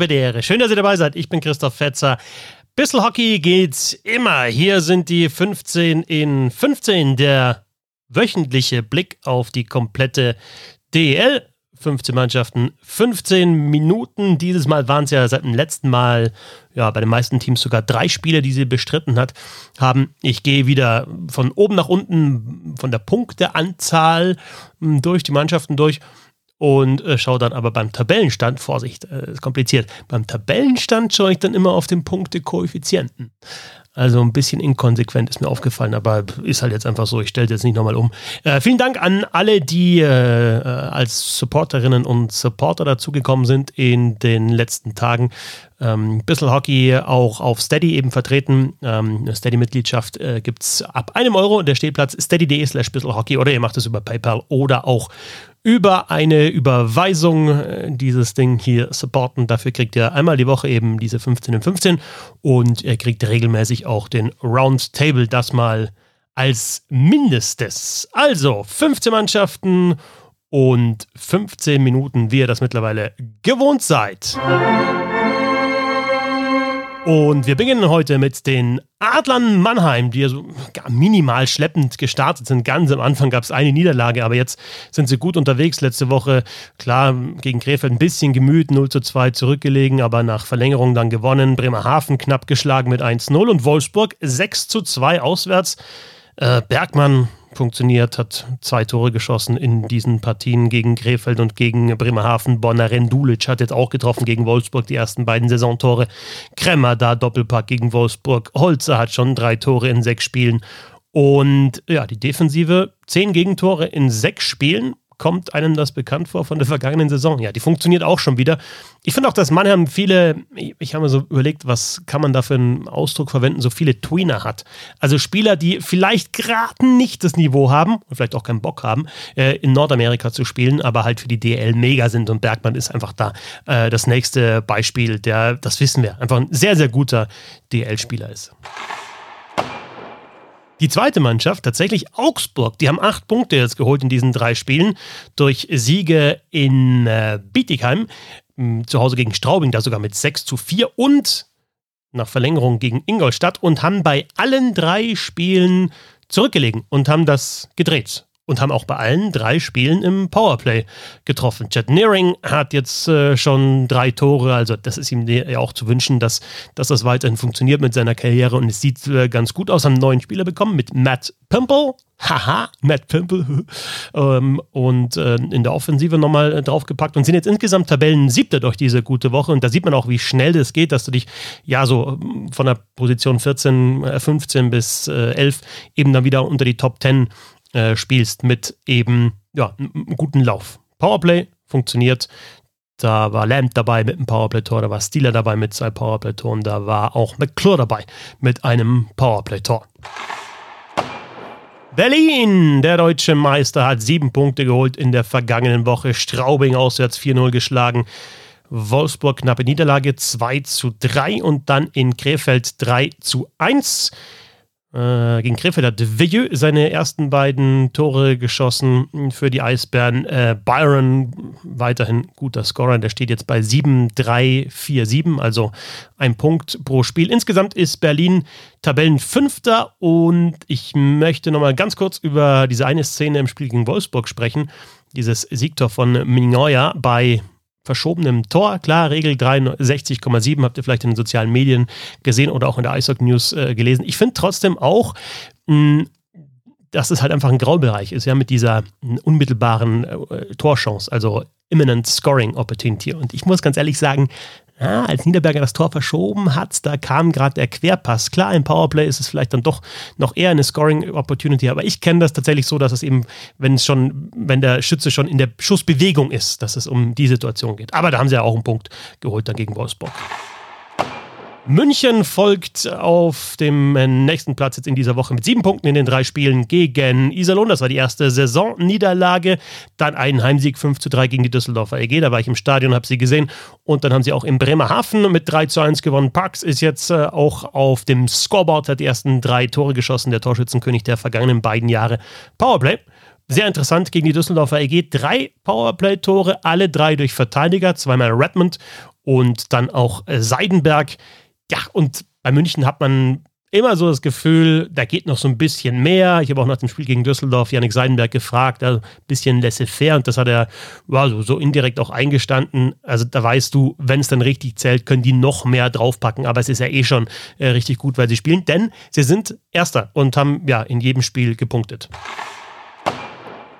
Belvedere. Schön, dass ihr dabei seid. Ich bin Christoph Fetzer. Bissl Hockey geht's immer. Hier sind die 15 in 15, der wöchentliche Blick auf die komplette DEL. 15 Mannschaften, 15 Minuten. Dieses Mal waren es ja seit dem letzten Mal, ja, bei den meisten Teams sogar drei Spiele, die sie bestritten hat, haben. Ich gehe wieder von oben nach unten, von der Punkteanzahl hm, durch die Mannschaften durch und äh, schaue dann aber beim Tabellenstand, Vorsicht, äh, ist kompliziert, beim Tabellenstand schaue ich dann immer auf den Punktekoeffizienten. Also ein bisschen inkonsequent ist mir aufgefallen, aber ist halt jetzt einfach so. Ich stelle jetzt nicht nochmal um. Äh, vielen Dank an alle, die äh, äh, als Supporterinnen und Supporter dazugekommen sind in den letzten Tagen. Ähm, bisschen Hockey auch auf Steady eben vertreten. Ähm, eine Steady-Mitgliedschaft äh, gibt es ab einem Euro. Der Stehplatz steady.de slash Hockey oder ihr macht es über PayPal oder auch über eine Überweisung äh, dieses Ding hier supporten. Dafür kriegt ihr einmal die Woche eben diese 15 in 15 und ihr kriegt regelmäßig auch den Roundtable, das mal als Mindestes. Also 15 Mannschaften und 15 Minuten, wie ihr das mittlerweile gewohnt seid. Und wir beginnen heute mit den Adlern Mannheim, die ja so minimal schleppend gestartet sind. Ganz am Anfang gab es eine Niederlage, aber jetzt sind sie gut unterwegs. Letzte Woche, klar, gegen Krefeld ein bisschen gemüht, 0 zu 2 zurückgelegen, aber nach Verlängerung dann gewonnen. Bremerhaven knapp geschlagen mit 1-0 und Wolfsburg 6 zu 2 auswärts. Äh, Bergmann funktioniert, hat zwei Tore geschossen in diesen Partien gegen Krefeld und gegen Bremerhaven. Bonner Rendulic hat jetzt auch getroffen gegen Wolfsburg, die ersten beiden Saisontore. Kremmer da Doppelpack gegen Wolfsburg. Holzer hat schon drei Tore in sechs Spielen. Und ja, die Defensive, zehn Gegentore in sechs Spielen kommt einem das bekannt vor von der vergangenen Saison? Ja, die funktioniert auch schon wieder. Ich finde auch, dass Mannheim viele, ich habe mir so überlegt, was kann man da für einen Ausdruck verwenden, so viele Tweener hat. Also Spieler, die vielleicht gerade nicht das Niveau haben und vielleicht auch keinen Bock haben, äh, in Nordamerika zu spielen, aber halt für die DL mega sind und Bergmann ist einfach da äh, das nächste Beispiel, der, das wissen wir, einfach ein sehr, sehr guter DL-Spieler ist. Die zweite Mannschaft, tatsächlich Augsburg, die haben acht Punkte jetzt geholt in diesen drei Spielen durch Siege in äh, Bietigheim, hm, zu Hause gegen Straubing, da sogar mit 6 zu 4 und nach Verlängerung gegen Ingolstadt und haben bei allen drei Spielen zurückgelegen und haben das gedreht und haben auch bei allen drei Spielen im Powerplay getroffen. Chad Nearing hat jetzt äh, schon drei Tore, also das ist ihm ja auch zu wünschen, dass, dass das weiterhin funktioniert mit seiner Karriere und es sieht äh, ganz gut aus. Haben einen neuen Spieler bekommen mit Matt Pimple. Haha, Matt Pimple. ähm, und äh, in der Offensive nochmal äh, draufgepackt und sind jetzt insgesamt Tabellen siebter durch diese gute Woche. Und da sieht man auch, wie schnell das geht, dass du dich ja so ähm, von der Position 14, 15 äh, bis äh, 11 eben dann wieder unter die Top 10 äh, spielst mit eben ja, einem guten Lauf. Powerplay funktioniert. Da war Lamb dabei mit einem Powerplay-Tor, da war Steeler dabei mit zwei Powerplay-Toren, da war auch McClure dabei mit einem Powerplay-Tor. Berlin, der deutsche Meister, hat sieben Punkte geholt in der vergangenen Woche. Straubing auswärts 4-0 geschlagen. Wolfsburg knappe Niederlage 2 zu 3 und dann in Krefeld 3 zu 1. Äh, gegen Krefeld hat Vieux seine ersten beiden Tore geschossen für die Eisbären. Äh, Byron weiterhin guter Scorer, der steht jetzt bei 7-3-4-7, also ein Punkt pro Spiel. Insgesamt ist Berlin Tabellenfünfter und ich möchte nochmal ganz kurz über diese eine Szene im Spiel gegen Wolfsburg sprechen. Dieses Siegtor von Mignoya bei verschobenem Tor. Klar, Regel 63,7 habt ihr vielleicht in den sozialen Medien gesehen oder auch in der Eishockey News äh, gelesen. Ich finde trotzdem auch, mh, dass es halt einfach ein Graubereich ist, ja, mit dieser unmittelbaren äh, Torchance, also imminent scoring opportunity. Und ich muss ganz ehrlich sagen, ja, als Niederberger das Tor verschoben hat, da kam gerade der Querpass. Klar, im Powerplay ist es vielleicht dann doch noch eher eine Scoring-Opportunity, aber ich kenne das tatsächlich so, dass es eben, wenn es schon, wenn der Schütze schon in der Schussbewegung ist, dass es um die Situation geht. Aber da haben sie ja auch einen Punkt geholt dann gegen Wolfsburg. München folgt auf dem äh, nächsten Platz jetzt in dieser Woche mit sieben Punkten in den drei Spielen gegen Iserlohn. Das war die erste Saisonniederlage. Dann einen Heimsieg 5 zu 3 gegen die Düsseldorfer EG. Da war ich im Stadion, habe sie gesehen. Und dann haben sie auch in Bremerhaven mit 3 zu 1 gewonnen. Parks ist jetzt äh, auch auf dem Scoreboard, hat die ersten drei Tore geschossen. Der Torschützenkönig der vergangenen beiden Jahre. Powerplay sehr interessant gegen die Düsseldorfer EG. Drei Powerplay-Tore, alle drei durch Verteidiger, zweimal Redmond und dann auch äh, Seidenberg. Ja, und bei München hat man immer so das Gefühl, da geht noch so ein bisschen mehr. Ich habe auch nach dem Spiel gegen Düsseldorf Janik Seidenberg gefragt, also ein bisschen laissez-faire und das hat er ja, so, so, indirekt auch eingestanden. Also da weißt du, wenn es dann richtig zählt, können die noch mehr draufpacken, aber es ist ja eh schon äh, richtig gut, weil sie spielen, denn sie sind Erster und haben ja in jedem Spiel gepunktet.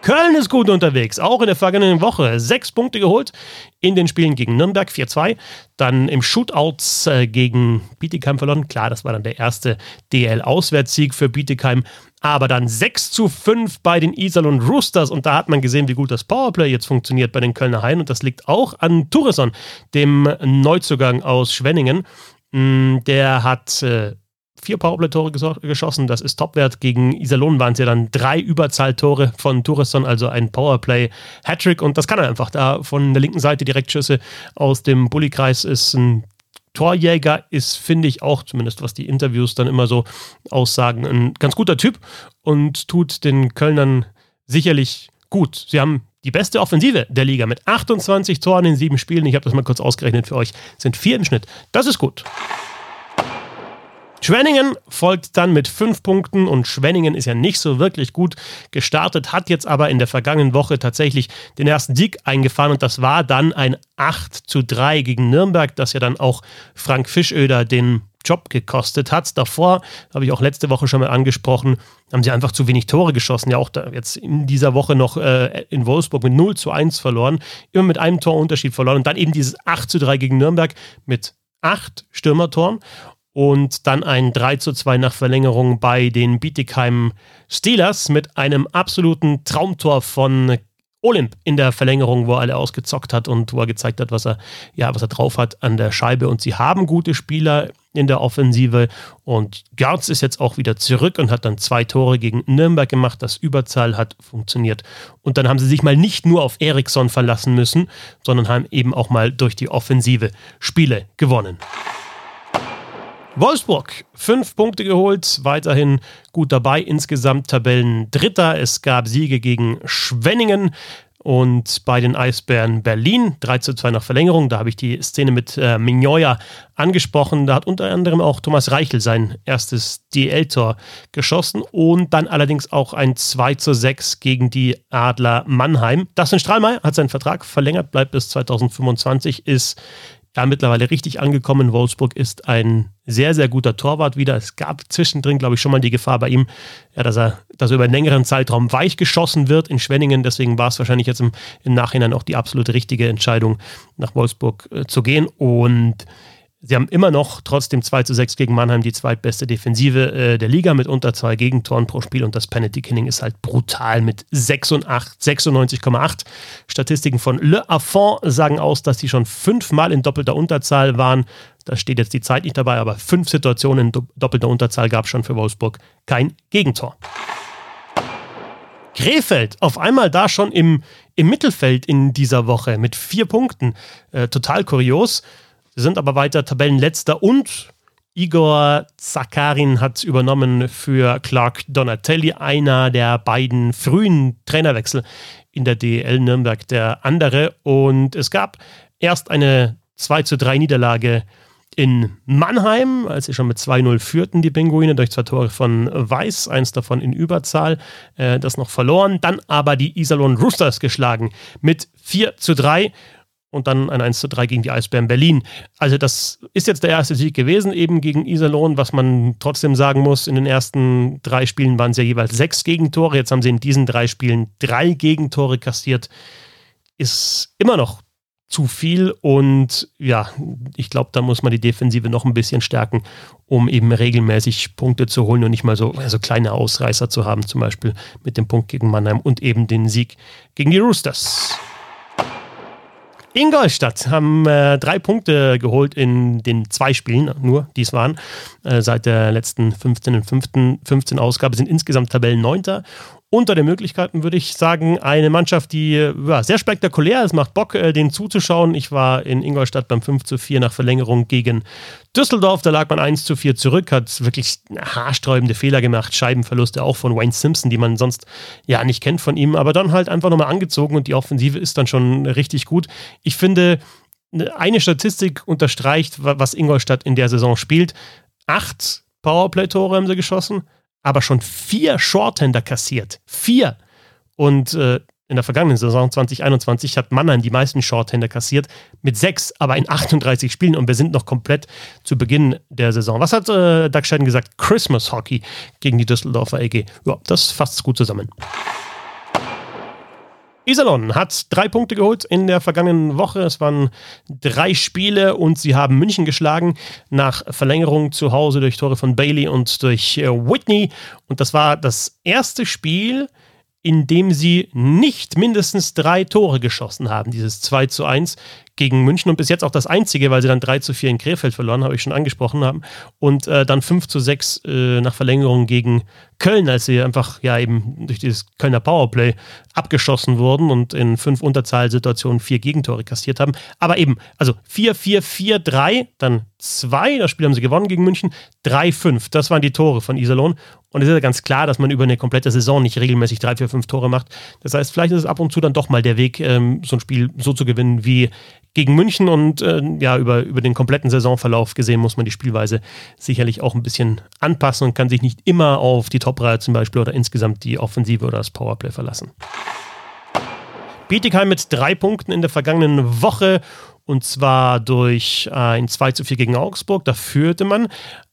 Köln ist gut unterwegs, auch in der vergangenen Woche. Sechs Punkte geholt in den Spielen gegen Nürnberg 4-2. Dann im Shootouts äh, gegen Bietigheim verloren. Klar, das war dann der erste DL-Auswärtssieg für Bietigheim. Aber dann 6 zu 5 bei den Iserlohn Roosters. Und da hat man gesehen, wie gut das Powerplay jetzt funktioniert bei den Kölner Haien. Und das liegt auch an Tourisson, dem Neuzugang aus Schwenningen. Mm, der hat äh, vier Powerplay-Tore geschossen. Das ist Topwert. Gegen Iserlohn waren es ja dann drei Überzahltore von Tourisson, also ein Powerplay-Hattrick. Und das kann er einfach. Da von der linken Seite direkt Schüsse aus dem Bullykreis ist ein Torjäger ist, finde ich auch, zumindest was die Interviews dann immer so aussagen, ein ganz guter Typ und tut den Kölnern sicherlich gut. Sie haben die beste Offensive der Liga mit 28 Toren in sieben Spielen. Ich habe das mal kurz ausgerechnet für euch. Sind vier im Schnitt. Das ist gut. Schwenningen folgt dann mit fünf Punkten und Schwenningen ist ja nicht so wirklich gut gestartet, hat jetzt aber in der vergangenen Woche tatsächlich den ersten Sieg eingefahren und das war dann ein 8 zu 3 gegen Nürnberg, das ja dann auch Frank Fischöder den Job gekostet hat. Davor, habe ich auch letzte Woche schon mal angesprochen, haben sie einfach zu wenig Tore geschossen. Ja, auch jetzt in dieser Woche noch äh, in Wolfsburg mit 0 zu 1 verloren, immer mit einem Torunterschied verloren und dann eben dieses 8 zu 3 gegen Nürnberg mit acht Stürmertoren und dann ein 3 zu 2 nach Verlängerung bei den Bietigheim Steelers mit einem absoluten Traumtor von Olymp in der Verlängerung, wo er alle ausgezockt hat und wo er gezeigt hat, was er, ja, was er drauf hat an der Scheibe. Und sie haben gute Spieler in der Offensive. Und Gerz ist jetzt auch wieder zurück und hat dann zwei Tore gegen Nürnberg gemacht. Das Überzahl hat funktioniert. Und dann haben sie sich mal nicht nur auf Eriksson verlassen müssen, sondern haben eben auch mal durch die Offensive Spiele gewonnen. Wolfsburg, fünf Punkte geholt, weiterhin gut dabei, insgesamt Tabellen Dritter. Es gab Siege gegen Schwenningen und bei den Eisbären Berlin 3 zu 2 nach Verlängerung. Da habe ich die Szene mit äh, Mignoya angesprochen. Da hat unter anderem auch Thomas Reichel sein erstes DL-Tor geschossen und dann allerdings auch ein 2 zu 6 gegen die Adler Mannheim. Dustin Strahlmeier hat seinen Vertrag verlängert, bleibt bis 2025, ist ja mittlerweile richtig angekommen. Wolfsburg ist ein sehr, sehr guter Torwart wieder. Es gab zwischendrin, glaube ich, schon mal die Gefahr bei ihm, ja, dass, er, dass er über einen längeren Zeitraum weich geschossen wird in Schwenningen. Deswegen war es wahrscheinlich jetzt im, im Nachhinein auch die absolute richtige Entscheidung, nach Wolfsburg äh, zu gehen. Und Sie haben immer noch trotzdem 2 zu 6 gegen Mannheim die zweitbeste Defensive äh, der Liga mit unter zwei Gegentoren pro Spiel und das Penalty Killing ist halt brutal mit 96,8. Statistiken von Le Affont sagen aus, dass sie schon fünfmal in doppelter Unterzahl waren. Da steht jetzt die Zeit nicht dabei, aber fünf Situationen in doppelter Unterzahl gab es schon für Wolfsburg. Kein Gegentor. Krefeld auf einmal da schon im, im Mittelfeld in dieser Woche mit vier Punkten. Äh, total kurios. Sind aber weiter Tabellenletzter und Igor Zakarin hat übernommen für Clark Donatelli, einer der beiden frühen Trainerwechsel in der DL Nürnberg, der andere. Und es gab erst eine 2 zu 3 Niederlage in Mannheim, als sie schon mit 2-0 führten, die Pinguine, durch zwei Tore von Weiß, eins davon in Überzahl, äh, das noch verloren. Dann aber die Iserlohn Roosters geschlagen mit 4 zu 3 und dann ein 1 zu 3 gegen die Eisbären Berlin. Also das ist jetzt der erste Sieg gewesen, eben gegen Iserlohn, was man trotzdem sagen muss, in den ersten drei Spielen waren es ja jeweils sechs Gegentore, jetzt haben sie in diesen drei Spielen drei Gegentore kassiert, ist immer noch zu viel und ja, ich glaube, da muss man die Defensive noch ein bisschen stärken, um eben regelmäßig Punkte zu holen und nicht mal so also kleine Ausreißer zu haben, zum Beispiel mit dem Punkt gegen Mannheim und eben den Sieg gegen die Roosters. Ingolstadt haben äh, drei Punkte geholt in den zwei Spielen, nur dies waren. Äh, seit der letzten 15. 15, 15 Ausgabe sind insgesamt Tabellen 9 unter den Möglichkeiten würde ich sagen, eine Mannschaft, die ja, sehr spektakulär ist, macht Bock, äh, denen zuzuschauen. Ich war in Ingolstadt beim 5 zu 4 nach Verlängerung gegen Düsseldorf. Da lag man 1 zu 4 zurück, hat wirklich haarsträubende Fehler gemacht, Scheibenverluste auch von Wayne Simpson, die man sonst ja nicht kennt von ihm, aber dann halt einfach nochmal angezogen und die Offensive ist dann schon richtig gut. Ich finde, eine Statistik unterstreicht, was Ingolstadt in der Saison spielt. Acht Powerplay-Tore haben sie geschossen, aber schon vier Shorthänder kassiert. Vier. Und äh, in der vergangenen Saison 2021 hat Mannheim die meisten Shorthänder kassiert, mit sechs, aber in 38 Spielen und wir sind noch komplett zu Beginn der Saison. Was hat äh, Doug Scheiden gesagt? Christmas Hockey gegen die Düsseldorfer EG. Ja, das fasst gut zusammen. Iserlohn hat drei Punkte geholt in der vergangenen Woche. Es waren drei Spiele und sie haben München geschlagen nach Verlängerung zu Hause durch Tore von Bailey und durch äh, Whitney. Und das war das erste Spiel, in dem sie nicht mindestens drei Tore geschossen haben. Dieses 2 zu 1 gegen München und bis jetzt auch das einzige, weil sie dann 3 zu 4 in Krefeld verloren, habe ich schon angesprochen haben. Und äh, dann 5 zu 6 äh, nach Verlängerung gegen Köln, als sie einfach ja eben durch dieses Kölner Powerplay abgeschossen wurden und in fünf Unterzahlsituationen vier Gegentore kassiert haben. Aber eben, also 4, 4, 4, 3, dann 2, das Spiel haben sie gewonnen gegen München, 3, 5, das waren die Tore von Iserlohn. Und es ist ja ganz klar, dass man über eine komplette Saison nicht regelmäßig 3, 4, 5 Tore macht. Das heißt, vielleicht ist es ab und zu dann doch mal der Weg, ähm, so ein Spiel so zu gewinnen wie gegen München und äh, ja, über, über den kompletten Saisonverlauf gesehen muss man die Spielweise sicherlich auch ein bisschen anpassen und kann sich nicht immer auf die Top-Reihe zum Beispiel oder insgesamt die Offensive oder das Powerplay verlassen. Bietigheim mit drei Punkten in der vergangenen Woche und zwar durch ein 2 zu 4 gegen Augsburg. Da führte man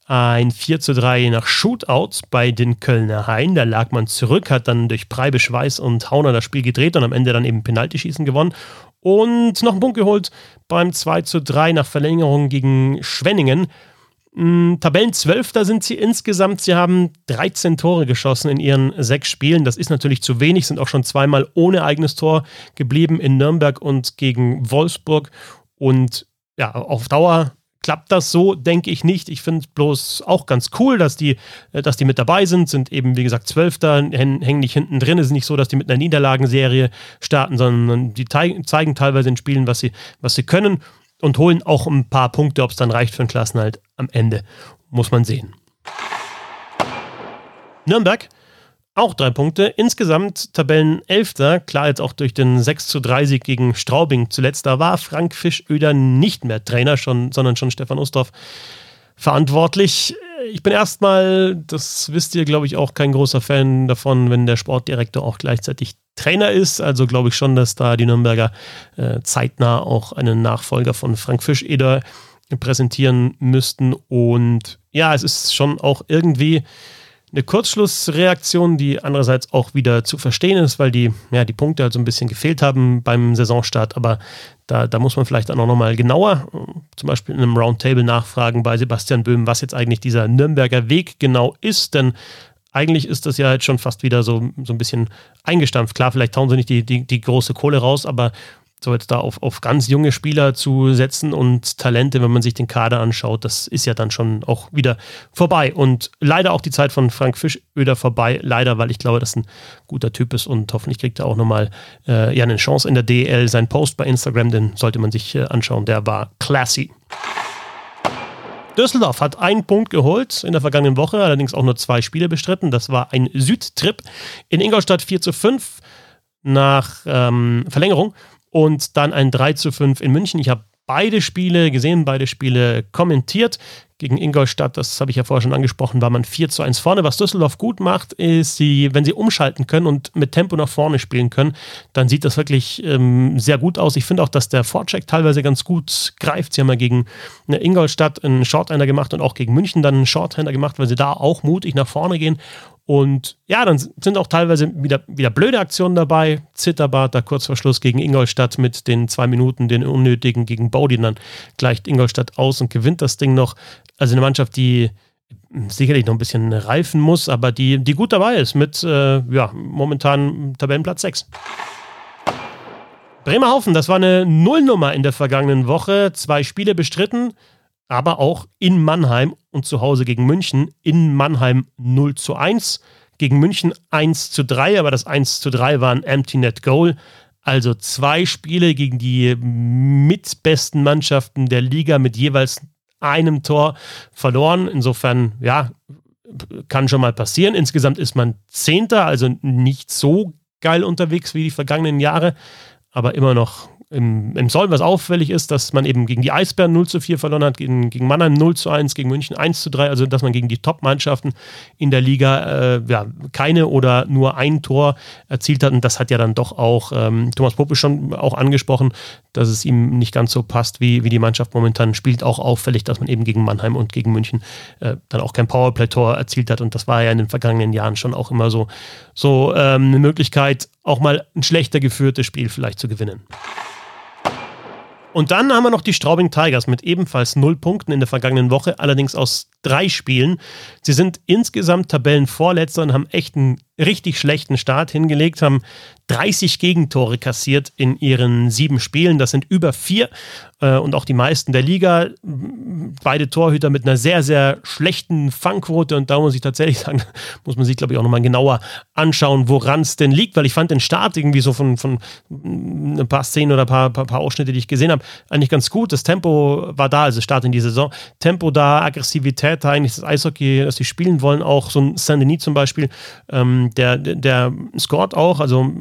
ein 4 zu 3 nach Shootouts bei den Kölner Hain. Da lag man zurück, hat dann durch Preibisch, Weiß und Hauner das Spiel gedreht und am Ende dann eben Penaltyschießen gewonnen und noch einen Punkt geholt beim 2 zu 3 nach Verlängerung gegen Schwenningen. Hm, Tabellenzwölfter sind sie insgesamt. Sie haben 13 Tore geschossen in ihren sechs Spielen. Das ist natürlich zu wenig, sind auch schon zweimal ohne eigenes Tor geblieben in Nürnberg und gegen Wolfsburg. Und ja, auf Dauer klappt das so, denke ich nicht. Ich finde es bloß auch ganz cool, dass die, äh, dass die mit dabei sind, sind eben, wie gesagt, Zwölfter, hängen nicht hinten drin. Es ist nicht so, dass die mit einer Niederlagenserie starten, sondern die zeigen teilweise in Spielen, was sie, was sie können und holen auch ein paar Punkte, ob es dann reicht für einen Klassenhalt am Ende. Muss man sehen. Nürnberg auch drei Punkte. Insgesamt Tabellenelfter. Klar, jetzt auch durch den 6 zu 3 Sieg gegen Straubing zuletzt. Da war Frank Fischöder nicht mehr Trainer, schon, sondern schon Stefan Ustorf verantwortlich. Ich bin erstmal, das wisst ihr, glaube ich, auch kein großer Fan davon, wenn der Sportdirektor auch gleichzeitig Trainer ist. Also glaube ich schon, dass da die Nürnberger äh, zeitnah auch einen Nachfolger von Frank Fischeder präsentieren müssten. Und ja, es ist schon auch irgendwie eine Kurzschlussreaktion, die andererseits auch wieder zu verstehen ist, weil die, ja, die Punkte halt so ein bisschen gefehlt haben beim Saisonstart. Aber da, da muss man vielleicht auch nochmal genauer, zum Beispiel in einem Roundtable nachfragen bei Sebastian Böhm, was jetzt eigentlich dieser Nürnberger Weg genau ist. Denn eigentlich ist das ja jetzt schon fast wieder so, so ein bisschen eingestampft. Klar, vielleicht tauen sie nicht die, die, die große Kohle raus, aber so jetzt da auf, auf ganz junge Spieler zu setzen und Talente, wenn man sich den Kader anschaut, das ist ja dann schon auch wieder vorbei. Und leider auch die Zeit von Frank Fischöder vorbei. Leider, weil ich glaube, dass ein guter Typ ist und hoffentlich kriegt er auch nochmal äh, ja, eine Chance in der DL. Sein Post bei Instagram, den sollte man sich äh, anschauen, der war classy. Düsseldorf hat einen Punkt geholt in der vergangenen Woche, allerdings auch nur zwei Spiele bestritten. Das war ein Südtrip in Ingolstadt 4 zu 5 nach ähm, Verlängerung und dann ein 3 zu 5 in München. Ich habe beide Spiele gesehen, beide Spiele kommentiert. Gegen Ingolstadt, das habe ich ja vorher schon angesprochen, war man 4 zu 1 vorne. Was Düsseldorf gut macht, ist, sie, wenn sie umschalten können und mit Tempo nach vorne spielen können, dann sieht das wirklich ähm, sehr gut aus. Ich finde auch, dass der Vorcheck teilweise ganz gut greift. Sie haben ja gegen Ingolstadt einen Shorthander gemacht und auch gegen München dann einen Shorthander gemacht, weil sie da auch mutig nach vorne gehen. Und ja, dann sind auch teilweise wieder, wieder blöde Aktionen dabei. Zitterbart da kurz vor Schluss gegen Ingolstadt mit den zwei Minuten, den unnötigen gegen Bowdy. Dann gleicht Ingolstadt aus und gewinnt das Ding noch. Also eine Mannschaft, die sicherlich noch ein bisschen reifen muss, aber die, die gut dabei ist mit äh, ja, momentan Tabellenplatz 6. Bremerhaven, das war eine Nullnummer in der vergangenen Woche. Zwei Spiele bestritten aber auch in Mannheim und zu Hause gegen München. In Mannheim 0 zu 1, gegen München 1 zu 3, aber das 1 zu 3 war ein Empty Net Goal. Also zwei Spiele gegen die mitbesten Mannschaften der Liga mit jeweils einem Tor verloren. Insofern, ja, kann schon mal passieren. Insgesamt ist man Zehnter, also nicht so geil unterwegs wie die vergangenen Jahre, aber immer noch im, im Soll, was auffällig ist, dass man eben gegen die Eisbären 0 zu 4 verloren hat, gegen, gegen Mannheim 0 zu 1, gegen München 1 zu 3, also dass man gegen die Top-Mannschaften in der Liga äh, ja, keine oder nur ein Tor erzielt hat. Und das hat ja dann doch auch ähm, Thomas Pope schon auch angesprochen, dass es ihm nicht ganz so passt, wie, wie die Mannschaft momentan spielt. Auch auffällig, dass man eben gegen Mannheim und gegen München äh, dann auch kein Powerplay-Tor erzielt hat. Und das war ja in den vergangenen Jahren schon auch immer so, so ähm, eine Möglichkeit, auch mal ein schlechter geführtes Spiel vielleicht zu gewinnen. Und dann haben wir noch die Straubing Tigers mit ebenfalls null Punkten in der vergangenen Woche, allerdings aus drei Spielen. Sie sind insgesamt Tabellenvorletzter und haben echt einen richtig schlechten Start hingelegt, haben 30 Gegentore kassiert in ihren sieben Spielen. Das sind über vier äh, und auch die meisten der Liga. Beide Torhüter mit einer sehr, sehr schlechten Fangquote und da muss ich tatsächlich sagen, muss man sich, glaube ich, auch nochmal genauer anschauen, woran es denn liegt, weil ich fand den Start irgendwie so von, von ein paar Szenen oder ein paar, paar, paar Ausschnitte, die ich gesehen habe, eigentlich ganz gut. Das Tempo war da, also Start in die Saison. Tempo da, Aggressivität da, eigentlich das Eishockey, das sie spielen wollen, auch so ein Saint-Denis zum Beispiel, ähm, der, der, der scored auch, also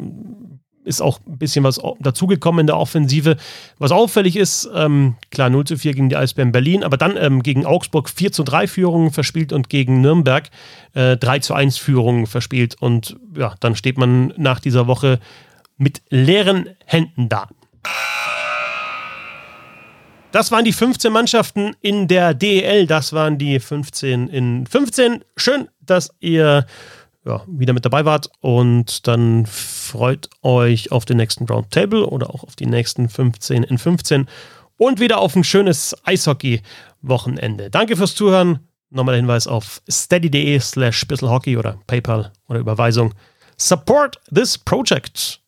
ist auch ein bisschen was dazugekommen in der Offensive. Was auffällig ist, ähm, klar 0 zu 4 gegen die Eisbären Berlin, aber dann ähm, gegen Augsburg 4 zu 3 Führungen verspielt und gegen Nürnberg äh, 3 zu 1 Führungen verspielt. Und ja, dann steht man nach dieser Woche mit leeren Händen da. Das waren die 15 Mannschaften in der DEL. Das waren die 15 in 15. Schön, dass ihr ja, wieder mit dabei wart und dann freut euch auf den nächsten Roundtable oder auch auf die nächsten 15 in 15 und wieder auf ein schönes Eishockey-Wochenende. Danke fürs Zuhören. Nochmal der Hinweis auf steady.de slash bisselhockey oder PayPal oder Überweisung. Support this project.